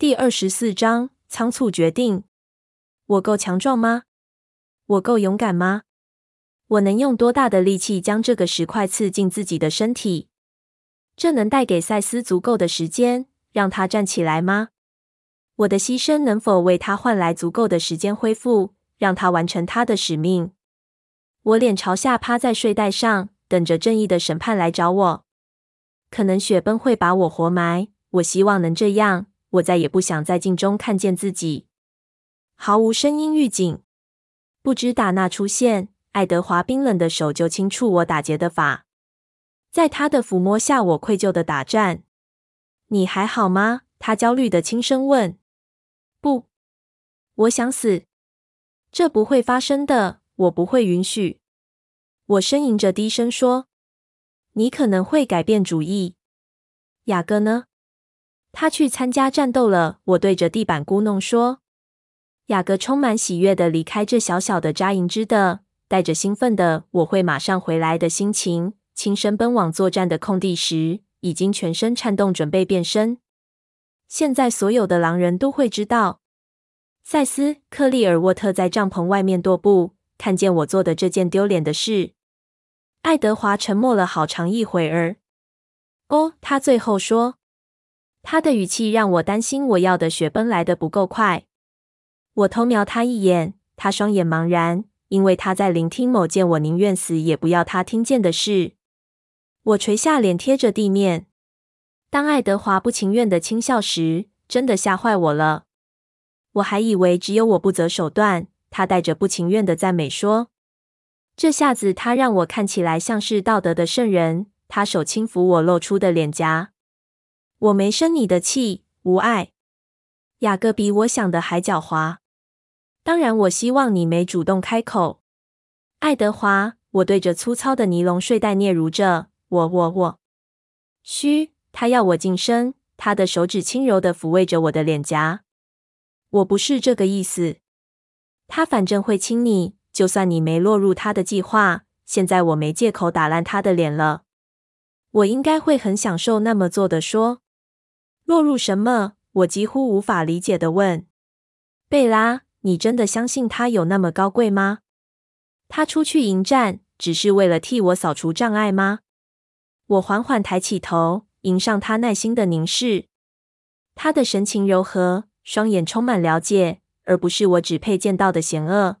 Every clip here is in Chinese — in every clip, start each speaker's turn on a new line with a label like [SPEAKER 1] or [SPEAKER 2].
[SPEAKER 1] 第二十四章仓促决定。我够强壮吗？我够勇敢吗？我能用多大的力气将这个石块刺进自己的身体？这能带给赛斯足够的时间让他站起来吗？我的牺牲能否为他换来足够的时间恢复，让他完成他的使命？我脸朝下趴在睡袋上，等着正义的审判来找我。可能雪崩会把我活埋，我希望能这样。我再也不想在镜中看见自己。毫无声音预警，不知打那出现，爱德华冰冷的手就轻触我打结的发，在他的抚摸下，我愧疚的打颤。你还好吗？他焦虑的轻声问。不，我想死。这不会发生的，我不会允许。我呻吟着低声说。你可能会改变主意。雅各呢？他去参加战斗了。我对着地板咕哝说。雅各充满喜悦的离开这小小的扎营之地，带着兴奋的“我会马上回来”的心情，轻声奔往作战的空地时，已经全身颤动，准备变身。现在所有的狼人都会知道，赛斯·克利尔沃特在帐篷外面踱步，看见我做的这件丢脸的事。爱德华沉默了好长一会儿。哦，他最后说。他的语气让我担心，我要的雪崩来得不够快。我偷瞄他一眼，他双眼茫然，因为他在聆听某件我宁愿死也不要他听见的事。我垂下脸，贴着地面。当爱德华不情愿的轻笑时，真的吓坏我了。我还以为只有我不择手段。他带着不情愿的赞美说：“这下子，他让我看起来像是道德的圣人。”他手轻抚我露出的脸颊。我没生你的气，无碍。雅各比我想的还狡猾。当然，我希望你没主动开口。爱德华，我对着粗糙的尼龙睡袋嗫嚅着。我我我。嘘，他要我噤声。他的手指轻柔地抚慰着我的脸颊。我不是这个意思。他反正会亲你，就算你没落入他的计划。现在我没借口打烂他的脸了。我应该会很享受那么做的。说。落入什么？我几乎无法理解的问。贝拉，你真的相信他有那么高贵吗？他出去迎战，只是为了替我扫除障碍吗？我缓缓抬起头，迎上他耐心的凝视。他的神情柔和，双眼充满了解，而不是我只配见到的险恶。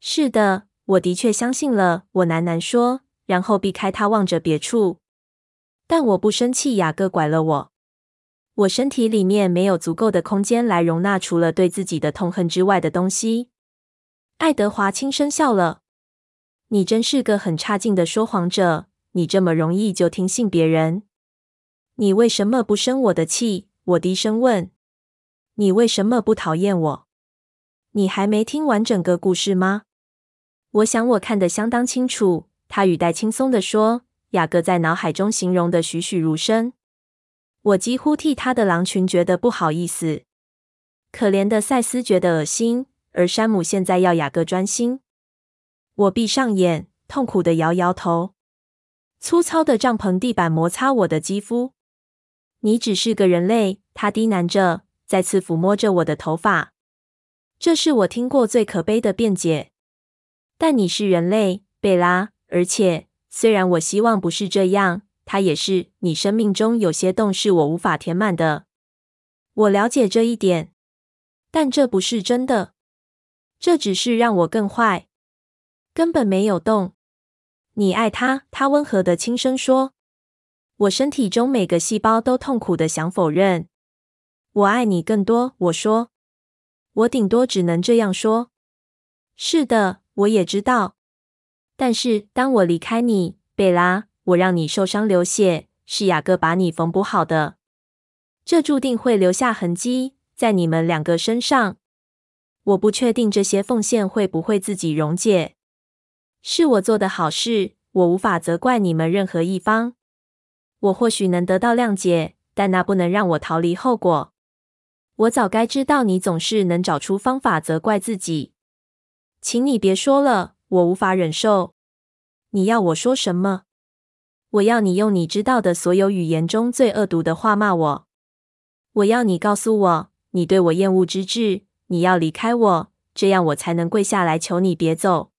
[SPEAKER 1] 是的，我的确相信了。我喃喃说，然后避开他，望着别处。但我不生气。雅各拐了我。我身体里面没有足够的空间来容纳除了对自己的痛恨之外的东西。爱德华轻声笑了：“你真是个很差劲的说谎者，你这么容易就听信别人。你为什么不生我的气？”我低声问：“你为什么不讨厌我？你还没听完整个故事吗？”我想我看得相当清楚。他语带轻松地说：“雅各在脑海中形容得栩栩如生。”我几乎替他的狼群觉得不好意思。可怜的赛斯觉得恶心，而山姆现在要雅各专心。我闭上眼，痛苦地摇摇头。粗糙的帐篷地板摩擦我的肌肤。你只是个人类，他低喃着，再次抚摸着我的头发。这是我听过最可悲的辩解。但你是人类，贝拉，而且虽然我希望不是这样。他也是。你生命中有些洞是我无法填满的，我了解这一点，但这不是真的。这只是让我更坏。根本没有洞。你爱他，他温和的轻声说。我身体中每个细胞都痛苦的想否认。我爱你更多，我说。我顶多只能这样说。是的，我也知道。但是当我离开你，贝拉。我让你受伤流血，是雅各把你缝补好的。这注定会留下痕迹在你们两个身上。我不确定这些奉献会不会自己溶解。是我做的好事，我无法责怪你们任何一方。我或许能得到谅解，但那不能让我逃离后果。我早该知道你总是能找出方法责怪自己。请你别说了，我无法忍受。你要我说什么？我要你用你知道的所有语言中最恶毒的话骂我。我要你告诉我，你对我厌恶之至，你要离开我，这样我才能跪下来求你别走。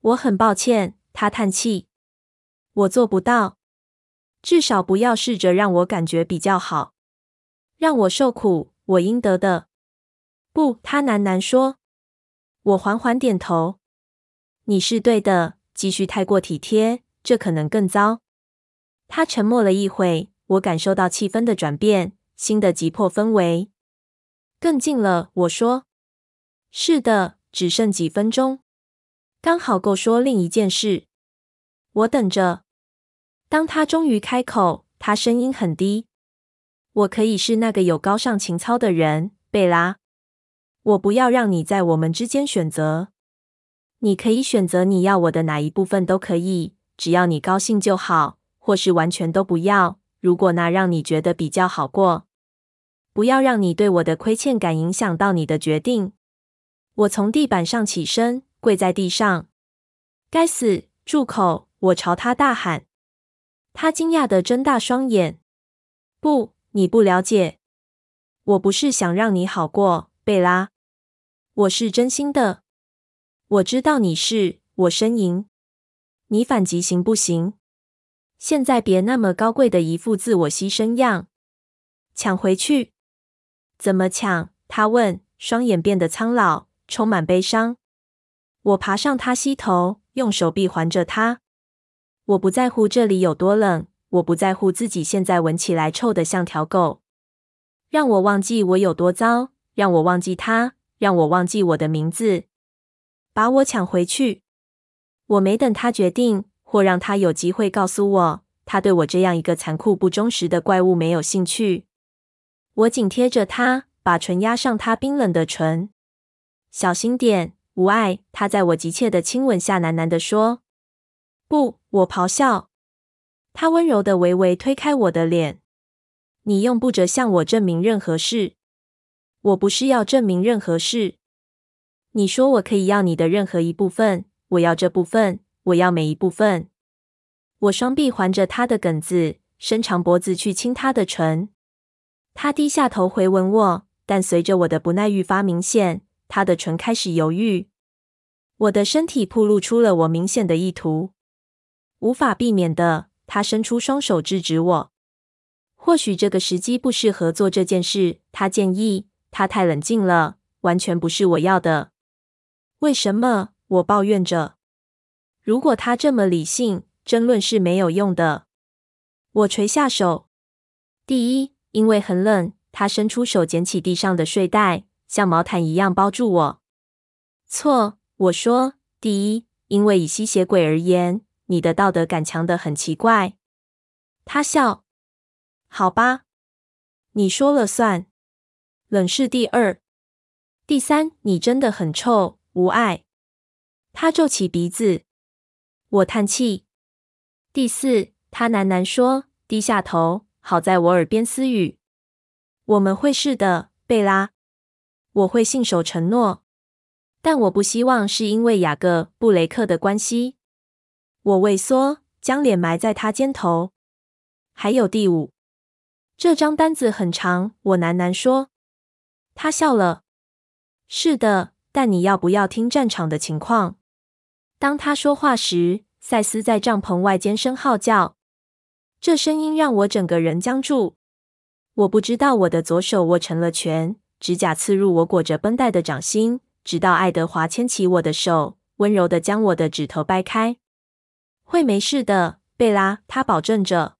[SPEAKER 1] 我很抱歉，他叹气，我做不到。至少不要试着让我感觉比较好，让我受苦，我应得的。不，他喃喃说。我缓缓点头。你是对的，继续太过体贴，这可能更糟。他沉默了一会，我感受到气氛的转变，新的急迫氛围更近了。我说：“是的，只剩几分钟，刚好够说另一件事。”我等着。当他终于开口，他声音很低：“我可以是那个有高尚情操的人，贝拉。我不要让你在我们之间选择。你可以选择你要我的哪一部分都可以，只要你高兴就好。”或是完全都不要，如果那让你觉得比较好过。不要让你对我的亏欠感影响到你的决定。我从地板上起身，跪在地上。该死，住口！我朝他大喊。他惊讶地睁大双眼。不，你不了解。我不是想让你好过，贝拉。我是真心的。我知道你是。我呻吟。你反击行不行？现在别那么高贵的一副自我牺牲样，抢回去？怎么抢？他问，双眼变得苍老，充满悲伤。我爬上他膝头，用手臂环着他。我不在乎这里有多冷，我不在乎自己现在闻起来臭得像条狗。让我忘记我有多糟，让我忘记他，让我忘记我的名字，把我抢回去。我没等他决定。或让他有机会告诉我，他对我这样一个残酷不忠实的怪物没有兴趣。我紧贴着他，把唇压上他冰冷的唇。小心点，无碍。他在我急切的亲吻下喃喃地说：“不！”我咆哮。他温柔的微微推开我的脸。你用不着向我证明任何事。我不是要证明任何事。你说我可以要你的任何一部分，我要这部分。我要每一部分。我双臂环着他的梗子，伸长脖子去亲他的唇。他低下头回吻我，但随着我的不耐愈发明显，他的唇开始犹豫。我的身体暴露出了我明显的意图，无法避免的，他伸出双手制止我。或许这个时机不适合做这件事，他建议。他太冷静了，完全不是我要的。为什么？我抱怨着。如果他这么理性，争论是没有用的。我垂下手。第一，因为很冷。他伸出手捡起地上的睡袋，像毛毯一样包住我。错，我说。第一，因为以吸血鬼而言，你的道德感强得很奇怪。他笑。好吧，你说了算。冷是第二。第三，你真的很臭，无碍。他皱起鼻子。我叹气。第四，他喃喃说，低下头，好在我耳边私语：“我们会是的，贝拉。我会信守承诺，但我不希望是因为雅各布雷克的关系。”我畏缩，将脸埋在他肩头。还有第五，这张单子很长。我喃喃说。他笑了。是的，但你要不要听战场的情况？当他说话时，赛斯在帐篷外尖声号叫，这声音让我整个人僵住。我不知道我的左手握成了拳，指甲刺入我裹着绷带的掌心，直到爱德华牵起我的手，温柔地将我的指头掰开。会没事的，贝拉，他保证着。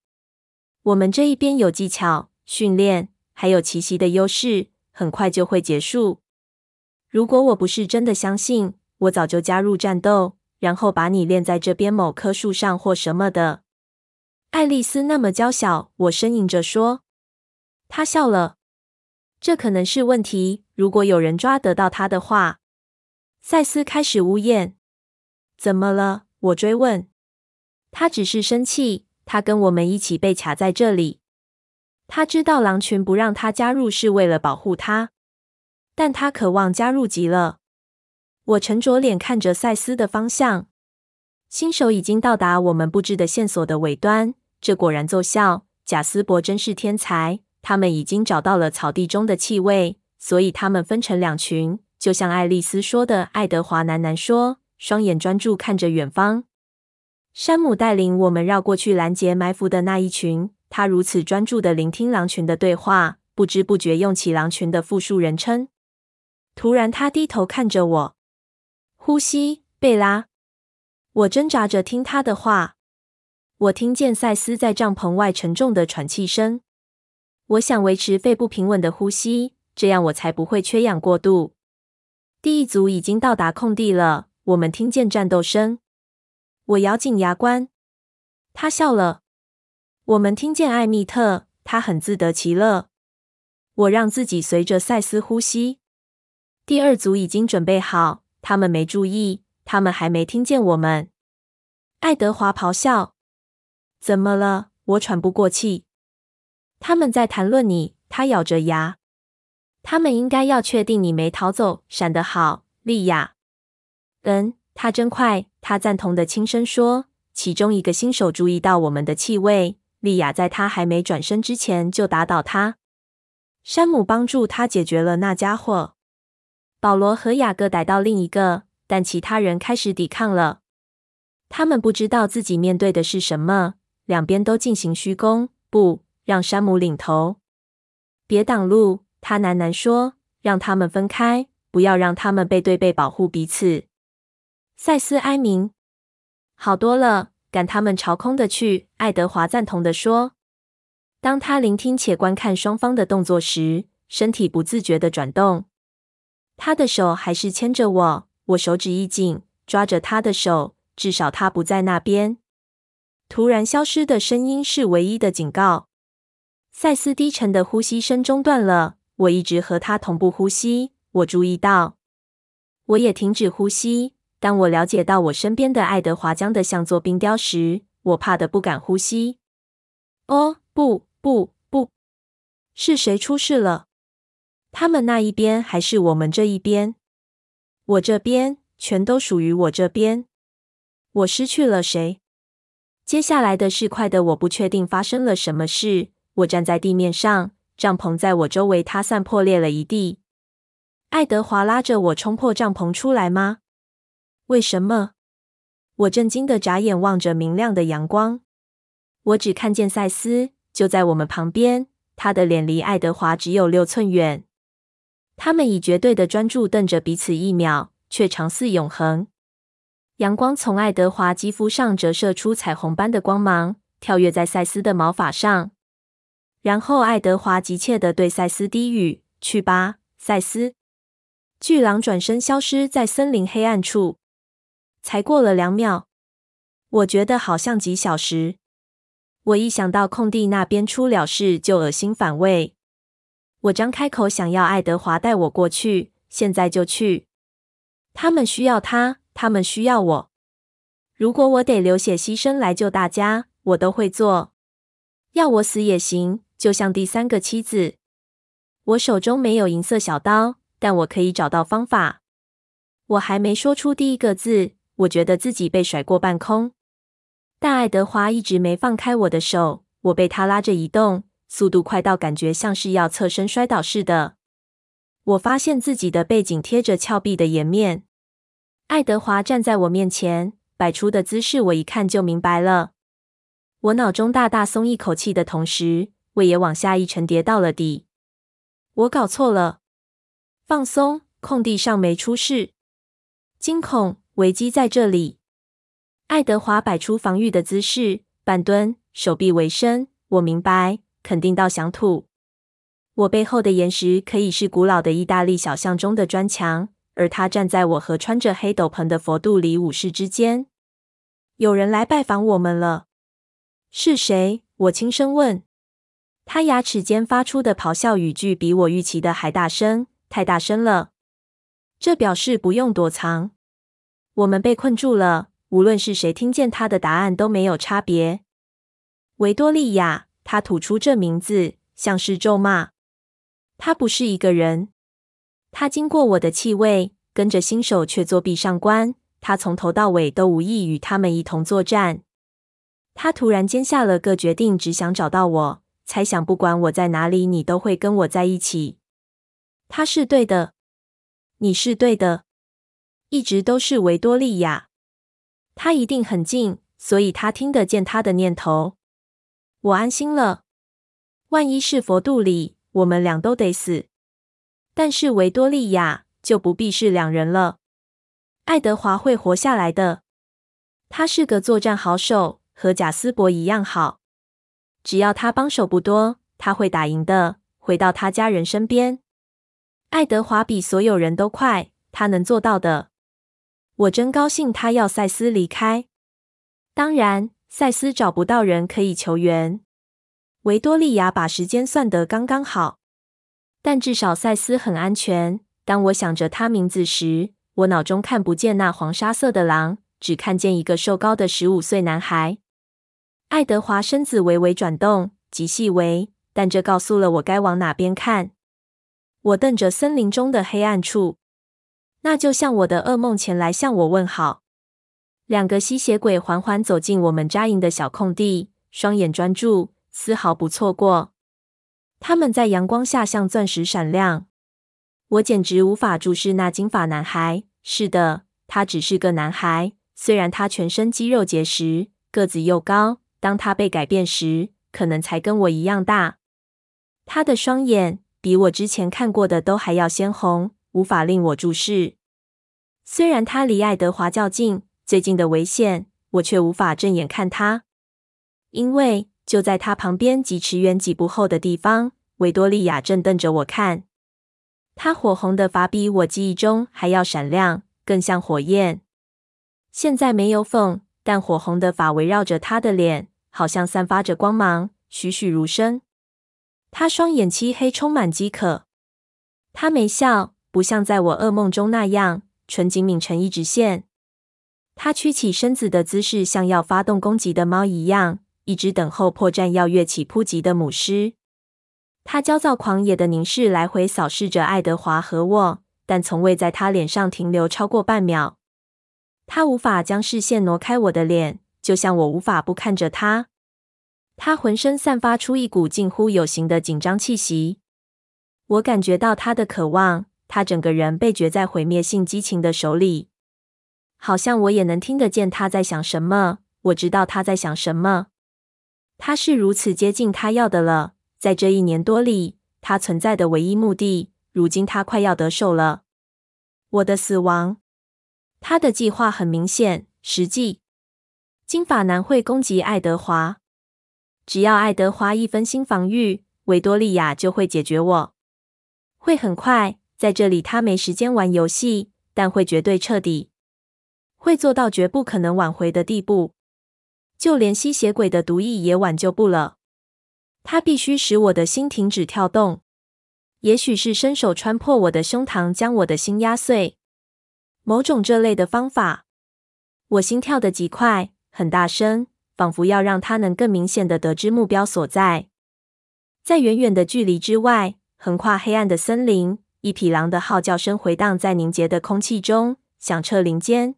[SPEAKER 1] 我们这一边有技巧、训练，还有奇袭的优势，很快就会结束。如果我不是真的相信，我早就加入战斗。然后把你练在这边某棵树上或什么的。爱丽丝那么娇小，我呻吟着说。她笑了。这可能是问题。如果有人抓得到她的话。赛斯开始呜咽。怎么了？我追问。他只是生气。他跟我们一起被卡在这里。他知道狼群不让他加入是为了保护他，但他渴望加入极了。我沉着脸看着赛斯的方向，新手已经到达我们布置的线索的尾端。这果然奏效。贾斯伯真是天才，他们已经找到了草地中的气味，所以他们分成两群，就像爱丽丝说的。爱德华喃喃说，双眼专注看着远方。山姆带领我们绕过去拦截埋伏的那一群。他如此专注的聆听狼群的对话，不知不觉用起狼群的复数人称。突然，他低头看着我，呼吸，贝拉。我挣扎着听他的话。我听见赛斯在帐篷外沉重的喘气声。我想维持肺部平稳的呼吸，这样我才不会缺氧过度。第一组已经到达空地了，我们听见战斗声。我咬紧牙关。他笑了。我们听见艾蜜特，他很自得其乐。我让自己随着赛斯呼吸。第二组已经准备好，他们没注意，他们还没听见我们。爱德华咆哮：“怎么了？”我喘不过气。他们在谈论你。他咬着牙。他们应该要确定你没逃走。闪得好，莉亚。嗯，他真快。他赞同的轻声说。其中一个新手注意到我们的气味。莉亚在他还没转身之前就打倒他。山姆帮助他解决了那家伙。保罗和雅各逮到另一个，但其他人开始抵抗了。他们不知道自己面对的是什么。两边都进行虚攻。不，让山姆领头。别挡路，他喃喃说。让他们分开，不要让他们背对背保护彼此。赛斯哀鸣。好多了，赶他们朝空的去。爱德华赞同的说。当他聆听且观看双方的动作时，身体不自觉地转动。他的手还是牵着我，我手指一紧，抓着他的手，至少他不在那边。突然消失的声音是唯一的警告。赛斯低沉的呼吸声中断了。我一直和他同步呼吸。我注意到，我也停止呼吸。当我了解到我身边的爱德华僵的像座冰雕时，我怕得不敢呼吸。哦，不，不，不！是谁出事了？他们那一边还是我们这一边？我这边，全都属于我这边。我失去了谁？接下来的事快得我不确定发生了什么事。我站在地面上，帐篷在我周围塌散破裂了一地。爱德华拉着我冲破帐篷出来吗？为什么？我震惊地眨眼望着明亮的阳光。我只看见赛斯就在我们旁边，他的脸离爱德华只有六寸远。他们以绝对的专注瞪着彼此一秒，却长似永恒。阳光从爱德华肌肤上折射出彩虹般的光芒，跳跃在赛斯的毛发上。然后，爱德华急切地对赛斯低语：“去吧，赛斯。”巨狼转身消失在森林黑暗处。才过了两秒，我觉得好像几小时。我一想到空地那边出了事，就恶心反胃。我张开口想要爱德华带我过去，现在就去。他们需要他，他们需要我。如果我得流血牺牲来救大家，我都会做。要我死也行。就像第三个妻子，我手中没有银色小刀，但我可以找到方法。我还没说出第一个字，我觉得自己被甩过半空。但爱德华一直没放开我的手，我被他拉着移动，速度快到感觉像是要侧身摔倒似的。我发现自己的背景贴着峭壁的岩面。爱德华站在我面前，摆出的姿势我一看就明白了。我脑中大大松一口气的同时，胃也往下一沉，跌到了底。我搞错了。放松，空地上没出事。惊恐，危机在这里。爱德华摆出防御的姿势，半蹲，手臂微伸。我明白，肯定到想吐。我背后的岩石可以是古老的意大利小巷中的砖墙，而他站在我和穿着黑斗篷的佛度里武士之间。有人来拜访我们了。是谁？我轻声问。他牙齿间发出的咆哮语句比我预期的还大声，太大声了。这表示不用躲藏。我们被困住了，无论是谁听见他的答案都没有差别。维多利亚，他吐出这名字，像是咒骂。他不是一个人。他经过我的气味，跟着新手却作壁上观。他从头到尾都无意与他们一同作战。他突然间下了个决定，只想找到我。猜想不管我在哪里，你都会跟我在一起。他是对的，你是对的，一直都是维多利亚。他一定很近，所以他听得见他的念头。我安心了。万一是佛度里，我们俩都得死。但是维多利亚就不必是两人了。爱德华会活下来的。他是个作战好手，和贾斯伯一样好。只要他帮手不多，他会打赢的，回到他家人身边。爱德华比所有人都快，他能做到的。我真高兴他要赛斯离开。当然，赛斯找不到人可以求援。维多利亚把时间算得刚刚好，但至少赛斯很安全。当我想着他名字时，我脑中看不见那黄沙色的狼。只看见一个瘦高的十五岁男孩。爱德华身子微微转动，极细微，但这告诉了我该往哪边看。我瞪着森林中的黑暗处，那就像我的噩梦前来向我问好。两个吸血鬼缓缓走进我们扎营的小空地，双眼专注，丝毫不错过。他们在阳光下像钻石闪亮。我简直无法注视那金发男孩。是的，他只是个男孩。虽然他全身肌肉结实，个子又高，当他被改变时，可能才跟我一样大。他的双眼比我之前看过的都还要鲜红，无法令我注视。虽然他离爱德华较近，最近的危险，我却无法正眼看他，因为就在他旁边几尺远几步后的地方，维多利亚正瞪着我看。他火红的发比我记忆中还要闪亮，更像火焰。现在没有缝，但火红的发围绕着他的脸，好像散发着光芒，栩栩如生。他双眼漆黑，充满饥渴。他没笑，不像在我噩梦中那样，唇紧抿成一直线。他屈起身子的姿势，像要发动攻击的猫一样，一直等候破绽要跃起扑击的母狮。他焦躁狂野的凝视，来回扫视着爱德华和我，但从未在他脸上停留超过半秒。他无法将视线挪开我的脸，就像我无法不看着他。他浑身散发出一股近乎有形的紧张气息，我感觉到他的渴望。他整个人被攫在毁灭性激情的手里，好像我也能听得见他在想什么。我知道他在想什么。他是如此接近他要的了，在这一年多里，他存在的唯一目的。如今他快要得手了，我的死亡。他的计划很明显，实际。金发男会攻击爱德华，只要爱德华一分心防御，维多利亚就会解决我。会很快，在这里他没时间玩游戏，但会绝对彻底，会做到绝不可能挽回的地步。就连吸血鬼的毒液也挽救不了。他必须使我的心停止跳动，也许是伸手穿破我的胸膛，将我的心压碎。某种这类的方法，我心跳得极快，很大声，仿佛要让他能更明显的得知目标所在。在远远的距离之外，横跨黑暗的森林，一匹狼的号叫声回荡在凝结的空气中，响彻林间。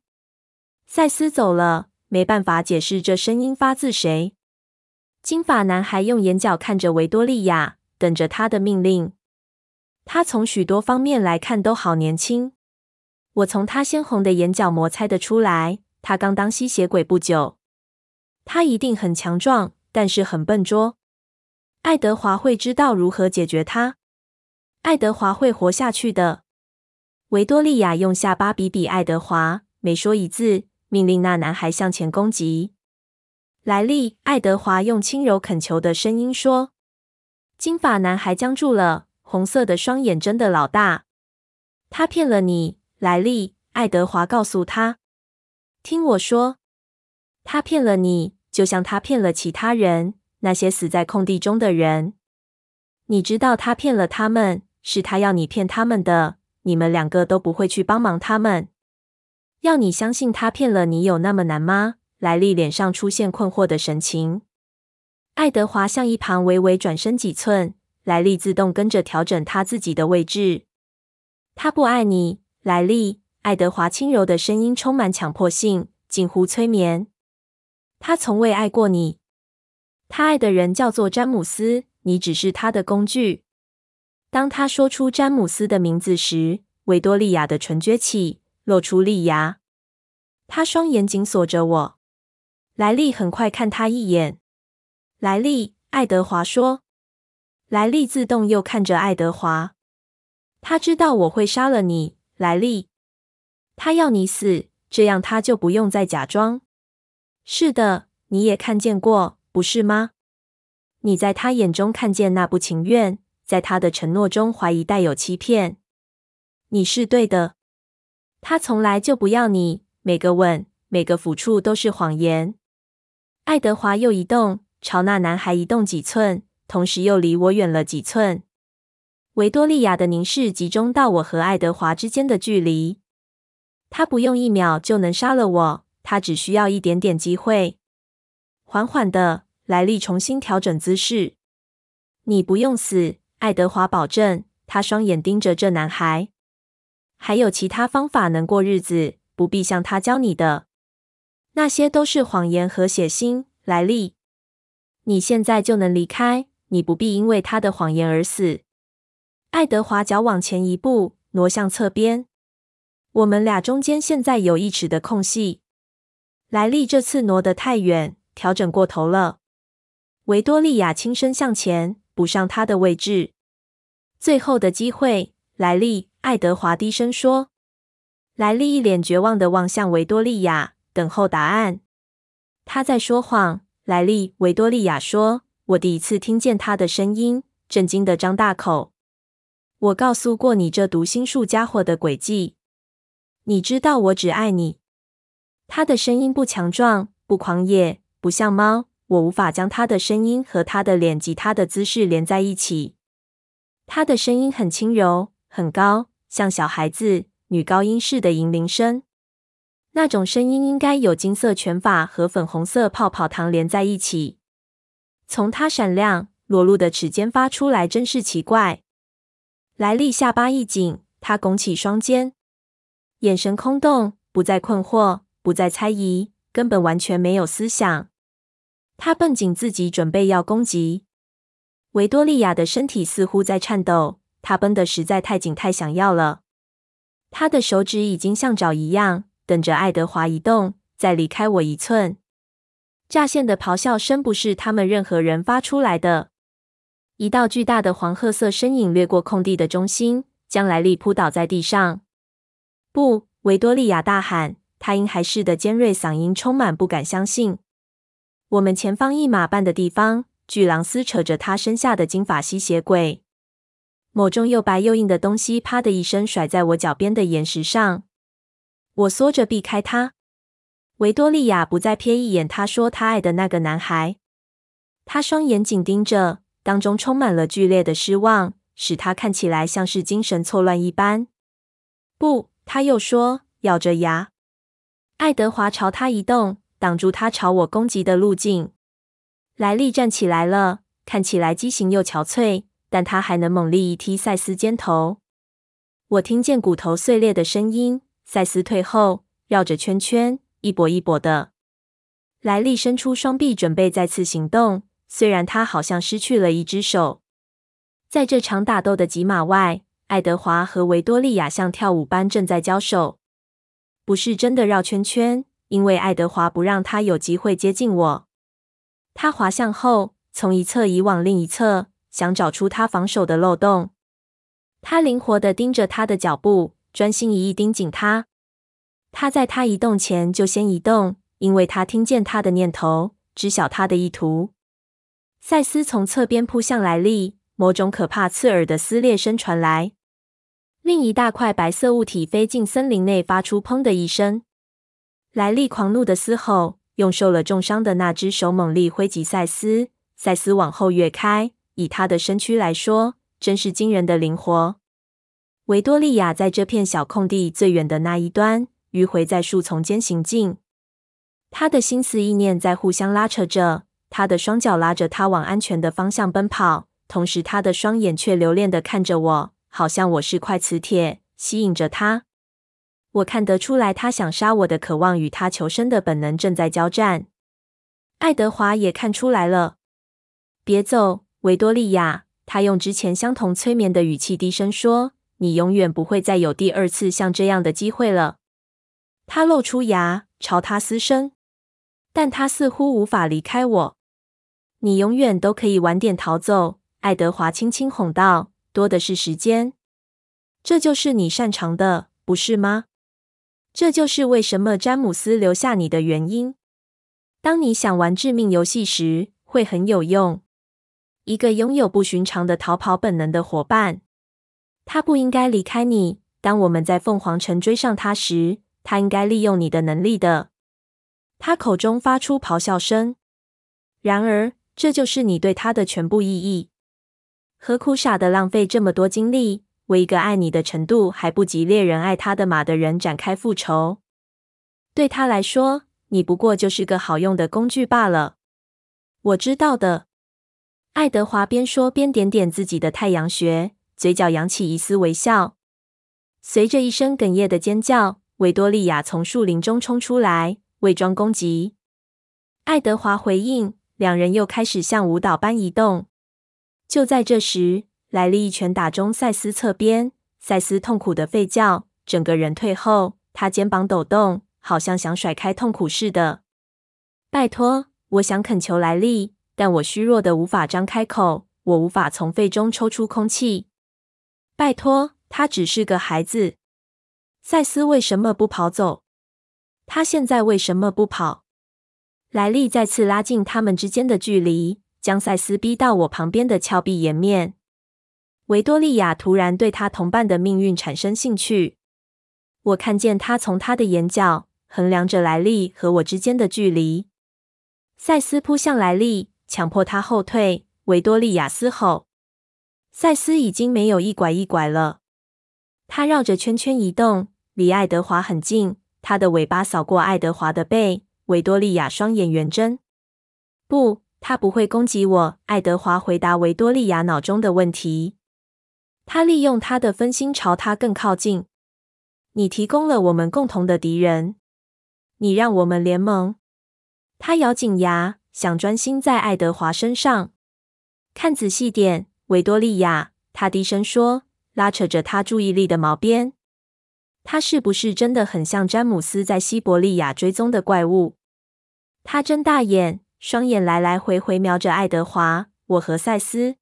[SPEAKER 1] 赛斯走了，没办法解释这声音发自谁。金发男孩用眼角看着维多利亚，等着他的命令。他从许多方面来看都好年轻。我从他鲜红的眼角膜猜得出来，他刚当吸血鬼不久。他一定很强壮，但是很笨拙。爱德华会知道如何解决他。爱德华会活下去的。维多利亚用下巴比比爱德华，没说一字，命令那男孩向前攻击。莱利，爱德华用轻柔恳求的声音说。金发男孩僵住了，红色的双眼睁得老大。他骗了你。莱利，爱德华告诉他：“听我说，他骗了你，就像他骗了其他人，那些死在空地中的人。你知道他骗了他们，是他要你骗他们的。你们两个都不会去帮忙他们。要你相信他骗了你，有那么难吗？”莱利脸上出现困惑的神情。爱德华向一旁微微转身几寸，莱利自动跟着调整他自己的位置。他不爱你。莱利，爱德华轻柔的声音充满强迫性，近乎催眠。他从未爱过你。他爱的人叫做詹姆斯，你只是他的工具。当他说出詹姆斯的名字时，维多利亚的唇撅起，露出利牙。他双眼紧锁着我。莱利很快看他一眼。莱利，爱德华说。莱利自动又看着爱德华。他知道我会杀了你，莱利。他要你死，这样他就不用再假装。是的，你也看见过，不是吗？你在他眼中看见那不情愿，在他的承诺中怀疑带有欺骗。你是对的，他从来就不要你。每个吻，每个抚触都是谎言。爱德华又移动，朝那男孩移动几寸，同时又离我远了几寸。维多利亚的凝视集中到我和爱德华之间的距离。他不用一秒就能杀了我，他只需要一点点机会。缓缓的，莱利重新调整姿势。你不用死，爱德华保证。他双眼盯着这男孩。还有其他方法能过日子，不必像他教你的。那些都是谎言和血腥，莱利。你现在就能离开，你不必因为他的谎言而死。爱德华脚往前一步，挪向侧边。我们俩中间现在有一尺的空隙。莱利这次挪得太远，调整过头了。维多利亚轻声向前，补上他的位置。最后的机会，莱利。爱德华低声说：“莱利一脸绝望地望向维多利亚，等候答案。他在说谎。”莱利，维多利亚说：“我第一次听见他的声音，震惊地张大口。我告诉过你这读心术家伙的诡计。你知道我只爱你。”他的声音不强壮，不狂野，不像猫。我无法将他的声音和他的脸及他的姿势连在一起。他的声音很轻柔，很高。像小孩子女高音似的银铃声，那种声音应该有金色卷发和粉红色泡泡糖连在一起，从她闪亮裸露的齿间发出来，真是奇怪。莱利下巴一紧，她拱起双肩，眼神空洞，不再困惑，不再猜疑，根本完全没有思想。她绷紧自己，准备要攻击。维多利亚的身体似乎在颤抖。他绷得实在太紧，太想要了。他的手指已经像爪一样，等着爱德华移动，再离开我一寸。乍现的咆哮声不是他们任何人发出来的。一道巨大的黄褐色身影掠过空地的中心，将莱利扑倒在地上。不！维多利亚大喊，他婴孩似的尖锐嗓音充满不敢相信。我们前方一码半的地方，巨狼撕扯着他身下的金发吸血鬼。某种又白又硬的东西“啪”的一声甩在我脚边的岩石上，我缩着避开它。维多利亚不再瞥一眼他说他爱的那个男孩，他双眼紧盯着，当中充满了剧烈的失望，使他看起来像是精神错乱一般。不，他又说，咬着牙。爱德华朝他移动，挡住他朝我攻击的路径。莱利站起来了，看起来畸形又憔悴。但他还能猛力一踢赛斯肩头，我听见骨头碎裂的声音。赛斯退后，绕着圈圈，一跛一跛的。莱利伸出双臂，准备再次行动。虽然他好像失去了一只手。在这场打斗的几码外，爱德华和维多利亚像跳舞般正在交手，不是真的绕圈圈，因为爱德华不让他有机会接近我。他滑向后，从一侧移往另一侧。想找出他防守的漏洞，他灵活地盯着他的脚步，专心一意盯紧他。他在他移动前就先移动，因为他听见他的念头，知晓他的意图。赛斯从侧边扑向莱利，某种可怕刺耳的撕裂声传来。另一大块白色物体飞进森林内，发出“砰”的一声。莱利狂怒的嘶吼，用受了重伤的那只手猛力挥击赛斯，赛斯往后跃开。以他的身躯来说，真是惊人的灵活。维多利亚在这片小空地最远的那一端，迂回在树丛间行进。他的心思意念在互相拉扯着，他的双脚拉着他往安全的方向奔跑，同时他的双眼却留恋地看着我，好像我是块磁铁，吸引着他。我看得出来，他想杀我的渴望与他求生的本能正在交战。爱德华也看出来了。别走。维多利亚。他用之前相同催眠的语气低声说：“你永远不会再有第二次像这样的机会了。”他露出牙，朝他嘶声，但他似乎无法离开我。你永远都可以晚点逃走，爱德华轻轻哄道：“多的是时间。这就是你擅长的，不是吗？这就是为什么詹姆斯留下你的原因。当你想玩致命游戏时，会很有用。”一个拥有不寻常的逃跑本能的伙伴，他不应该离开你。当我们在凤凰城追上他时，他应该利用你的能力的。他口中发出咆哮声。然而，这就是你对他的全部意义。何苦傻的浪费这么多精力，为一个爱你的程度还不及猎人爱他的马的人展开复仇？对他来说，你不过就是个好用的工具罢了。我知道的。爱德华边说边点点自己的太阳穴，嘴角扬起一丝微笑。随着一声哽咽的尖叫，维多利亚从树林中冲出来，伪装攻击。爱德华回应，两人又开始像舞蹈般移动。就在这时，莱利一拳打中赛斯侧边，赛斯痛苦的吠叫，整个人退后，他肩膀抖动，好像想甩开痛苦似的。拜托，我想恳求莱利。但我虚弱的无法张开口，我无法从肺中抽出空气。拜托，他只是个孩子。赛斯为什么不跑走？他现在为什么不跑？莱利再次拉近他们之间的距离，将赛斯逼到我旁边的峭壁岩面。维多利亚突然对他同伴的命运产生兴趣。我看见他从他的眼角衡量着莱利和我之间的距离。赛斯扑向莱利。强迫他后退，维多利亚嘶吼。赛斯已经没有一拐一拐了，他绕着圈圈移动，离爱德华很近。他的尾巴扫过爱德华的背。维多利亚双眼圆睁。不，他不会攻击我。爱德华回答维多利亚脑中的问题。他利用他的分心朝他更靠近。你提供了我们共同的敌人。你让我们联盟。他咬紧牙。想专心在爱德华身上，看仔细点，维多利亚。他低声说，拉扯着他注意力的毛边。他是不是真的很像詹姆斯在西伯利亚追踪的怪物？他睁大眼，双眼来来回回瞄着爱德华。我和赛斯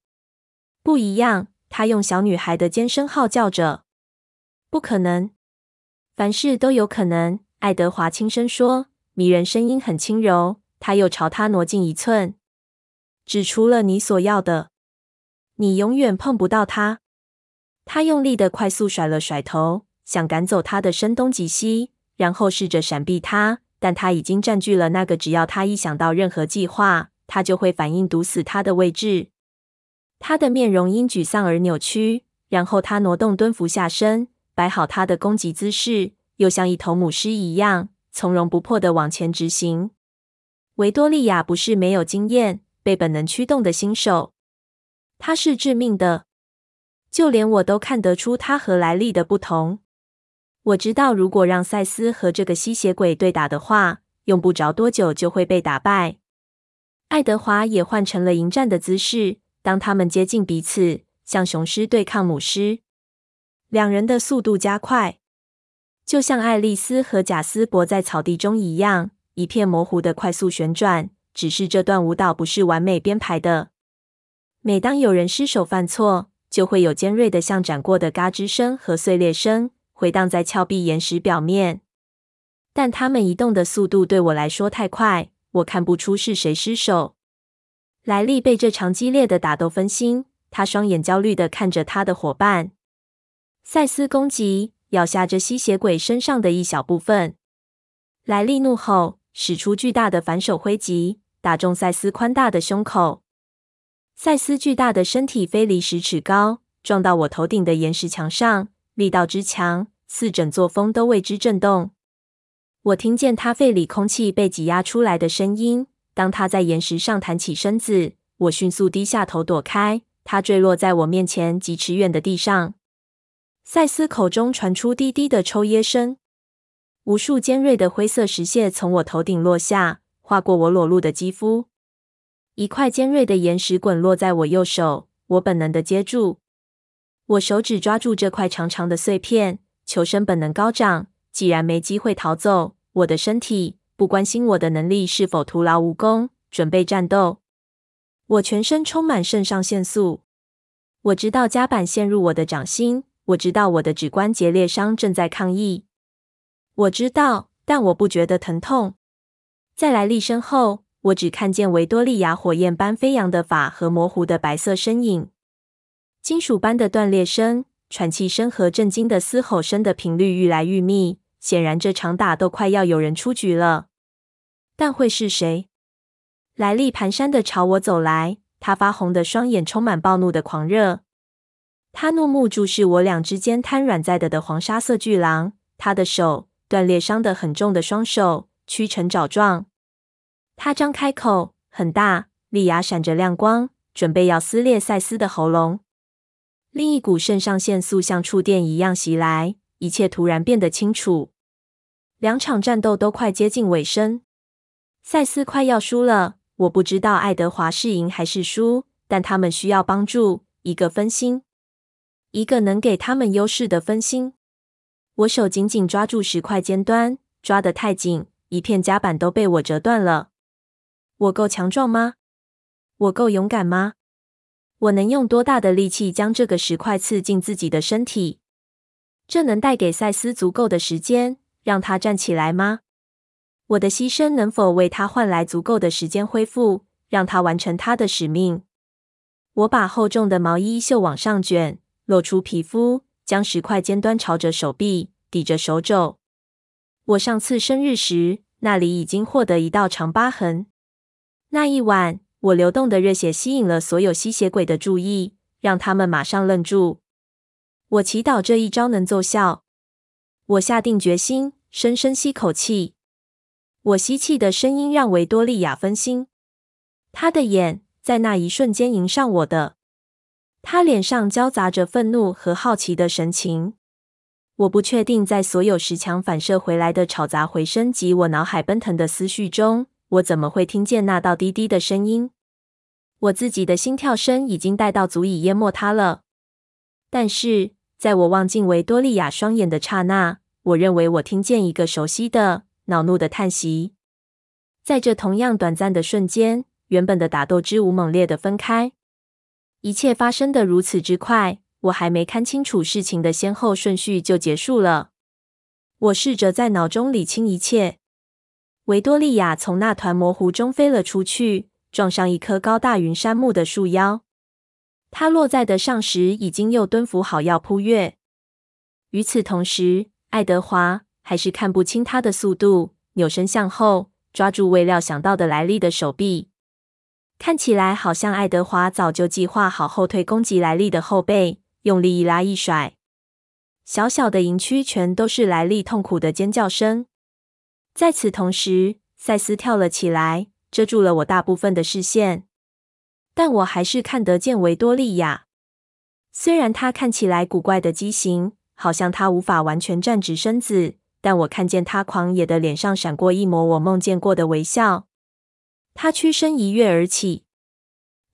[SPEAKER 1] 不一样。他用小女孩的尖声号叫着：“不可能！凡事都有可能。”爱德华轻声说，迷人声音很轻柔。他又朝他挪近一寸，指出了你所要的，你永远碰不到他。他用力的快速甩了甩头，想赶走他的声东击西，然后试着闪避他，但他已经占据了那个只要他一想到任何计划，他就会反应毒死他的位置。他的面容因沮丧而扭曲，然后他挪动蹲伏下身，摆好他的攻击姿势，又像一头母狮一样从容不迫的往前直行。维多利亚不是没有经验、被本能驱动的新手，他是致命的。就连我都看得出他和莱利的不同。我知道，如果让赛斯和这个吸血鬼对打的话，用不着多久就会被打败。爱德华也换成了迎战的姿势。当他们接近彼此，像雄狮对抗母狮，两人的速度加快，就像爱丽丝和贾斯伯在草地中一样。一片模糊的快速旋转，只是这段舞蹈不是完美编排的。每当有人失手犯错，就会有尖锐的像斩过的嘎吱声和碎裂声回荡在峭壁岩石表面。但他们移动的速度对我来说太快，我看不出是谁失手。莱利被这场激烈的打斗分心，他双眼焦虑地看着他的伙伴。赛斯攻击，咬下这吸血鬼身上的一小部分。莱利怒吼。使出巨大的反手挥击，打中赛斯宽大的胸口。赛斯巨大的身体飞离十尺高，撞到我头顶的岩石墙上，力道之强，似整座峰都为之震动。我听见他肺里空气被挤压出来的声音。当他在岩石上弹起身子，我迅速低下头躲开，他坠落在我面前几尺远的地上。赛斯口中传出低低的抽噎声。无数尖锐的灰色石屑从我头顶落下，划过我裸露的肌肤。一块尖锐的岩石滚落在我右手，我本能的接住。我手指抓住这块长长的碎片，求生本能高涨。既然没机会逃走，我的身体不关心我的能力是否徒劳无功，准备战斗。我全身充满肾上腺素。我知道夹板陷入我的掌心，我知道我的指关节裂伤正在抗议。我知道，但我不觉得疼痛。在莱利身后，我只看见维多利亚火焰般飞扬的发和模糊的白色身影。金属般的断裂声、喘气声和震惊的嘶吼声的频率愈来愈密。显然，这场打斗快要有人出局了，但会是谁？莱利蹒跚地朝我走来，他发红的双眼充满暴怒的狂热。他怒目注视我俩之间瘫软在地的黄沙色巨狼，他的手，断裂伤得很重的双手，屈成爪状。他张开口，很大，利牙闪着亮光，准备要撕裂赛斯的喉咙。另一股肾上腺素像触电一样袭来，一切突然变得清楚。两场战斗都快接近尾声，赛斯快要输了。我不知道爱德华是赢还是输，但他们需要帮助，一个分心，一个能给他们优势的分心。我手紧紧抓住石块尖端，抓得太紧，一片夹板都被我折断了。我够强壮吗？我够勇敢吗？我能用多大的力气将这个石块刺进自己的身体？这能带给赛斯足够的时间？让他站起来吗？我的牺牲能否为他换来足够的时间恢复，让他完成他的使命？我把厚重的毛衣袖往上卷，露出皮肤，将石块尖端朝着手臂，抵着手肘。我上次生日时，那里已经获得一道长疤痕。那一晚，我流动的热血吸引了所有吸血鬼的注意，让他们马上愣住。我祈祷这一招能奏效。我下定决心。深深吸口气，我吸气的声音让维多利亚分心。她的眼在那一瞬间迎上我的，他脸上交杂着愤怒和好奇的神情。我不确定，在所有石墙反射回来的吵杂回声及我脑海奔腾的思绪中，我怎么会听见那道低低的声音？我自己的心跳声已经大到足以淹没它了。但是，在我望进维多利亚双眼的刹那，我认为我听见一个熟悉的、恼怒的叹息。在这同样短暂的瞬间，原本的打斗之舞猛烈的分开。一切发生的如此之快，我还没看清楚事情的先后顺序就结束了。我试着在脑中理清一切。维多利亚从那团模糊中飞了出去，撞上一棵高大云杉木的树腰。它落在地上时，已经又蹲伏好要扑跃。与此同时，爱德华还是看不清他的速度，扭身向后，抓住未料想到的莱利的手臂。看起来好像爱德华早就计划好后退攻击莱利的后背，用力一拉一甩。小小的营区全都是莱利痛苦的尖叫声。在此同时，赛斯跳了起来，遮住了我大部分的视线，但我还是看得见维多利亚。虽然她看起来古怪的畸形。好像他无法完全站直身子，但我看见他狂野的脸上闪过一抹我梦见过的微笑。他屈身一跃而起，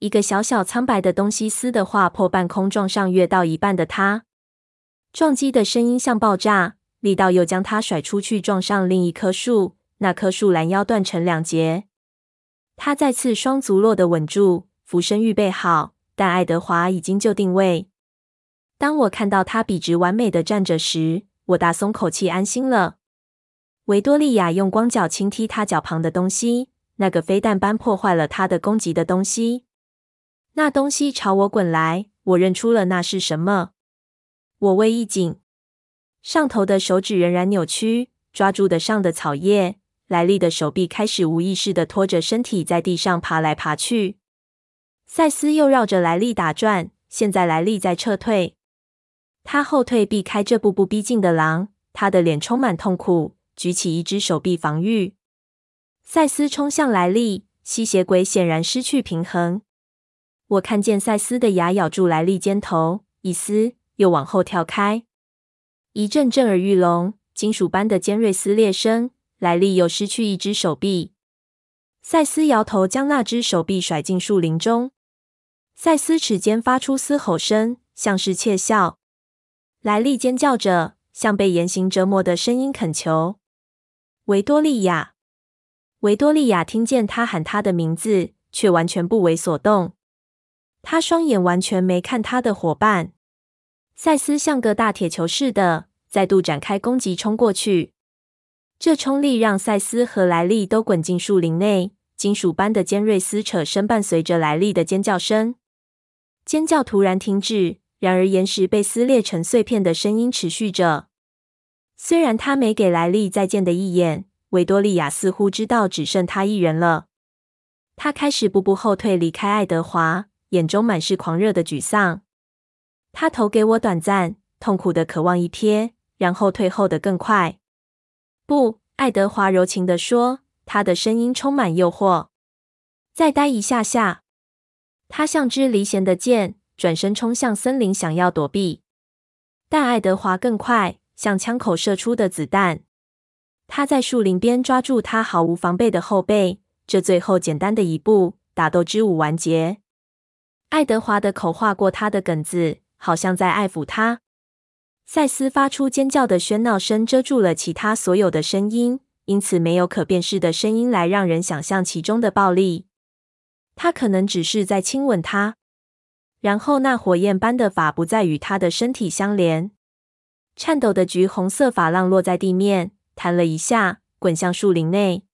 [SPEAKER 1] 一个小小苍白的东西撕的划破半空，撞上跃到一半的他。撞击的声音像爆炸，力道又将他甩出去，撞上另一棵树。那棵树拦腰断成两截。他再次双足落得稳住，俯身预备好，但爱德华已经就定位。当我看到他笔直完美的站着时，我大松口气，安心了。维多利亚用光脚轻踢他脚旁的东西，那个飞弹般破坏了他的攻击的东西。那东西朝我滚来，我认出了那是什么。我胃一紧，上头的手指仍然扭曲，抓住的上的草叶。莱利的手臂开始无意识地拖着身体在地上爬来爬去。赛斯又绕着莱利打转，现在莱利在撤退。他后退，避开这步步逼近的狼。他的脸充满痛苦，举起一只手臂防御。赛斯冲向莱利，吸血鬼显然失去平衡。我看见赛斯的牙咬住莱利肩头，一撕，又往后跳开。一阵震耳欲聋、金属般的尖锐撕裂声，莱利又失去一只手臂。赛斯摇头，将那只手臂甩进树林中。赛斯齿间发出嘶吼声，像是窃笑。莱利尖叫着，像被严刑折磨的声音恳求：“维多利亚！”维多利亚听见他喊他的名字，却完全不为所动。他双眼完全没看他的伙伴。赛斯像个大铁球似的，再度展开攻击，冲过去。这冲力让赛斯和莱利都滚进树林内，金属般的尖锐撕扯声伴随着莱利的尖叫声。尖叫突然停止，然而岩石被撕裂成碎片的声音持续着。虽然他没给莱利再见的一眼，维多利亚似乎知道只剩他一人了。他开始步步后退，离开爱德华，眼中满是狂热的沮丧。他投给我短暂、痛苦的渴望一瞥，然后退后的更快。不，爱德华柔情地说，他的声音充满诱惑。再待一下下。他像支离弦的箭，转身冲向森林，想要躲避。但爱德华更快，像枪口射出的子弹。他在树林边抓住他毫无防备的后背，这最后简单的一步，打斗之舞完结。爱德华的口划过他的梗子。好像在爱抚他。赛斯发出尖叫的喧闹声，遮住了其他所有的声音，因此没有可辨识的声音来让人想象其中的暴力。他可能只是在亲吻他，然后那火焰般的发不再与他的身体相连。颤抖的橘红色发浪落在地面，弹了一下，滚向树林内。